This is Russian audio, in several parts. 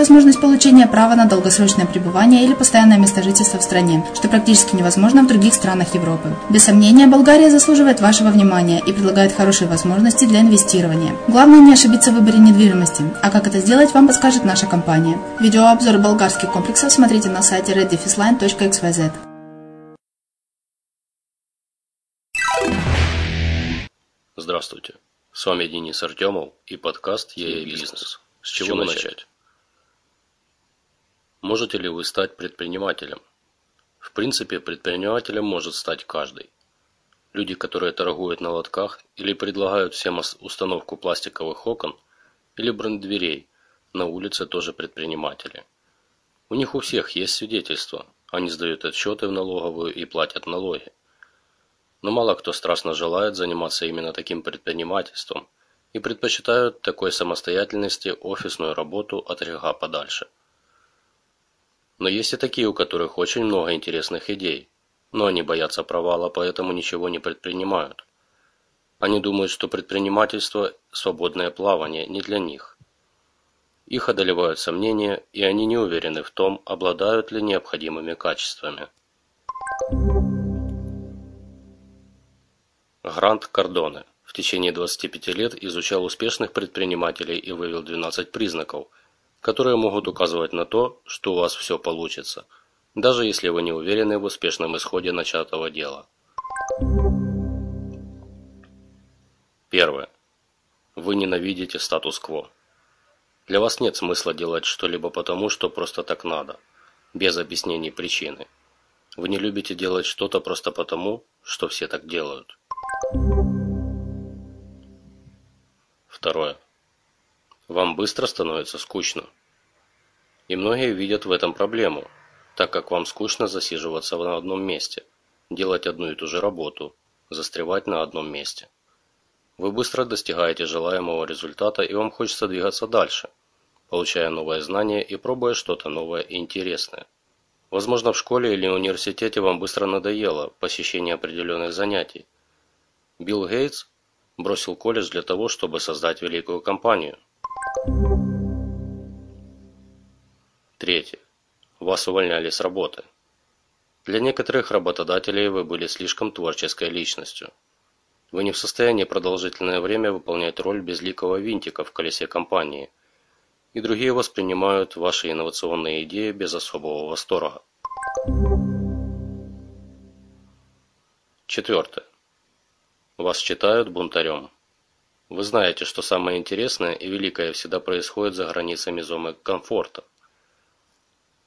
возможность получения права на долгосрочное пребывание или постоянное место жительства в стране, что практически невозможно в других странах Европы. Без сомнения, Болгария заслуживает вашего внимания и предлагает хорошие возможности для инвестирования. Главное не ошибиться в выборе недвижимости, а как это сделать, вам подскажет наша компания. Видеообзор болгарских комплексов смотрите на сайте reddefisline.xyz. Здравствуйте, с вами Денис Артемов и подкаст «ЕЕ Бизнес». С чего начать? Можете ли вы стать предпринимателем? В принципе, предпринимателем может стать каждый. люди, которые торгуют на лотках или предлагают всем установку пластиковых окон или бренд-дверей, на улице тоже предприниматели. У них у всех есть свидетельства, они сдают отчеты в налоговую и платят налоги. Но мало кто страстно желает заниматься именно таким предпринимательством и предпочитают такой самостоятельности офисную работу от греха подальше. Но есть и такие, у которых очень много интересных идей, но они боятся провала, поэтому ничего не предпринимают. Они думают, что предпринимательство – свободное плавание не для них. Их одолевают сомнения, и они не уверены в том, обладают ли необходимыми качествами. Грант Кардоне в течение 25 лет изучал успешных предпринимателей и вывел 12 признаков, которые могут указывать на то, что у вас все получится, даже если вы не уверены в успешном исходе начатого дела. Первое. Вы ненавидите статус-кво. Для вас нет смысла делать что-либо потому, что просто так надо, без объяснений причины. Вы не любите делать что-то просто потому, что все так делают. Второе. Вам быстро становится скучно. И многие видят в этом проблему, так как вам скучно засиживаться на одном месте, делать одну и ту же работу, застревать на одном месте. Вы быстро достигаете желаемого результата и вам хочется двигаться дальше, получая новые знания и пробуя что-то новое и интересное. Возможно, в школе или университете вам быстро надоело посещение определенных занятий, Билл Гейтс бросил колледж для того, чтобы создать великую компанию. Третье. Вас увольняли с работы. Для некоторых работодателей вы были слишком творческой личностью. Вы не в состоянии продолжительное время выполнять роль безликого винтика в колесе компании, и другие воспринимают ваши инновационные идеи без особого восторга. Четвертое. Вас считают бунтарем. Вы знаете, что самое интересное и великое всегда происходит за границами зоны комфорта.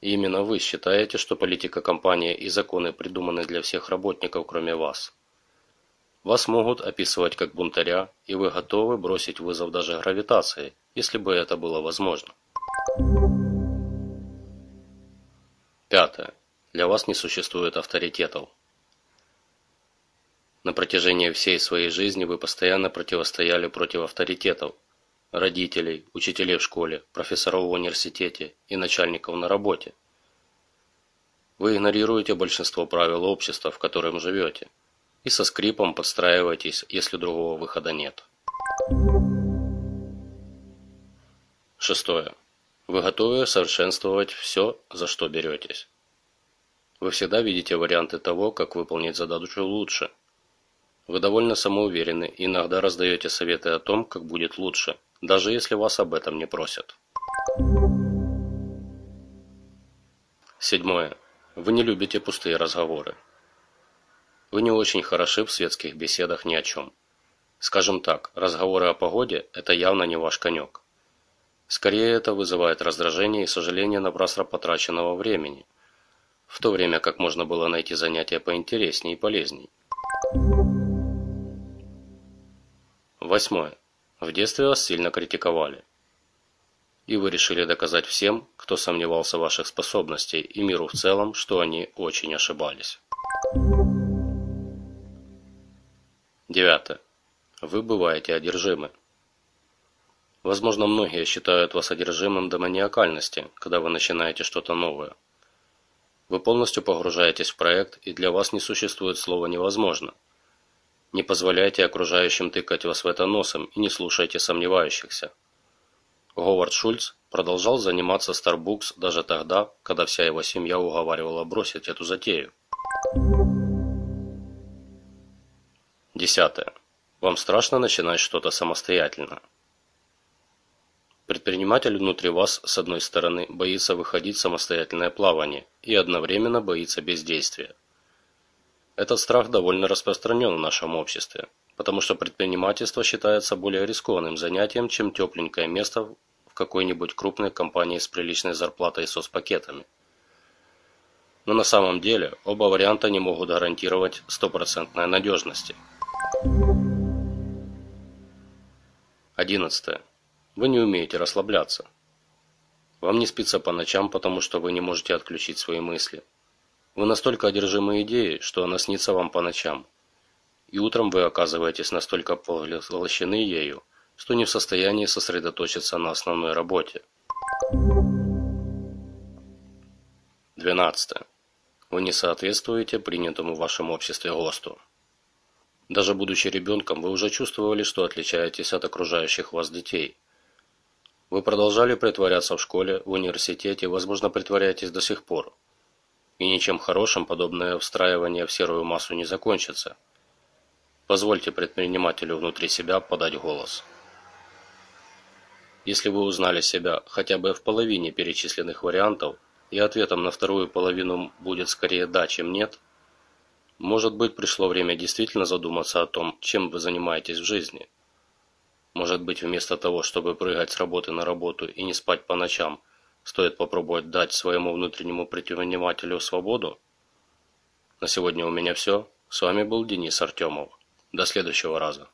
И именно вы считаете, что политика компании и законы придуманы для всех работников, кроме вас. Вас могут описывать как бунтаря, и вы готовы бросить вызов даже гравитации, если бы это было возможно. Пятое. Для вас не существует авторитетов. На протяжении всей своей жизни вы постоянно противостояли против авторитетов, родителей, учителей в школе, профессоров в университете и начальников на работе. Вы игнорируете большинство правил общества, в котором живете, и со скрипом подстраиваетесь, если другого выхода нет. Шестое. Вы готовы совершенствовать все, за что беретесь. Вы всегда видите варианты того, как выполнить задачу лучше – вы довольно самоуверены и иногда раздаете советы о том, как будет лучше, даже если вас об этом не просят. Седьмое. Вы не любите пустые разговоры. Вы не очень хороши в светских беседах ни о чем. Скажем так, разговоры о погоде – это явно не ваш конек. Скорее это вызывает раздражение и сожаление напрасно потраченного времени, в то время как можно было найти занятия поинтереснее и полезней. Восьмое. В детстве вас сильно критиковали. И вы решили доказать всем, кто сомневался в ваших способностях и миру в целом, что они очень ошибались. Девятое. Вы бываете одержимы. Возможно, многие считают вас одержимым до маниакальности, когда вы начинаете что-то новое. Вы полностью погружаетесь в проект, и для вас не существует слова «невозможно», не позволяйте окружающим тыкать вас в это носом и не слушайте сомневающихся. Говард Шульц продолжал заниматься Starbucks даже тогда, когда вся его семья уговаривала бросить эту затею. Десятое. Вам страшно начинать что-то самостоятельно. Предприниматель внутри вас, с одной стороны, боится выходить в самостоятельное плавание и одновременно боится бездействия. Этот страх довольно распространен в нашем обществе, потому что предпринимательство считается более рискованным занятием, чем тепленькое место в какой-нибудь крупной компании с приличной зарплатой и соцпакетами. Но на самом деле оба варианта не могут гарантировать стопроцентной надежности. 11. Вы не умеете расслабляться. Вам не спится по ночам, потому что вы не можете отключить свои мысли. Вы настолько одержимы идеей, что она снится вам по ночам. И утром вы оказываетесь настолько поглощены ею, что не в состоянии сосредоточиться на основной работе. 12. Вы не соответствуете принятому в вашем обществе ГОСТу. Даже будучи ребенком, вы уже чувствовали, что отличаетесь от окружающих вас детей. Вы продолжали притворяться в школе, в университете, возможно, притворяетесь до сих пор. И ничем хорошим подобное встраивание в серую массу не закончится. Позвольте предпринимателю внутри себя подать голос. Если вы узнали себя хотя бы в половине перечисленных вариантов, и ответом на вторую половину будет скорее «да», чем «нет», может быть, пришло время действительно задуматься о том, чем вы занимаетесь в жизни. Может быть, вместо того, чтобы прыгать с работы на работу и не спать по ночам, стоит попробовать дать своему внутреннему предпринимателю свободу? На сегодня у меня все. С вами был Денис Артемов. До следующего раза.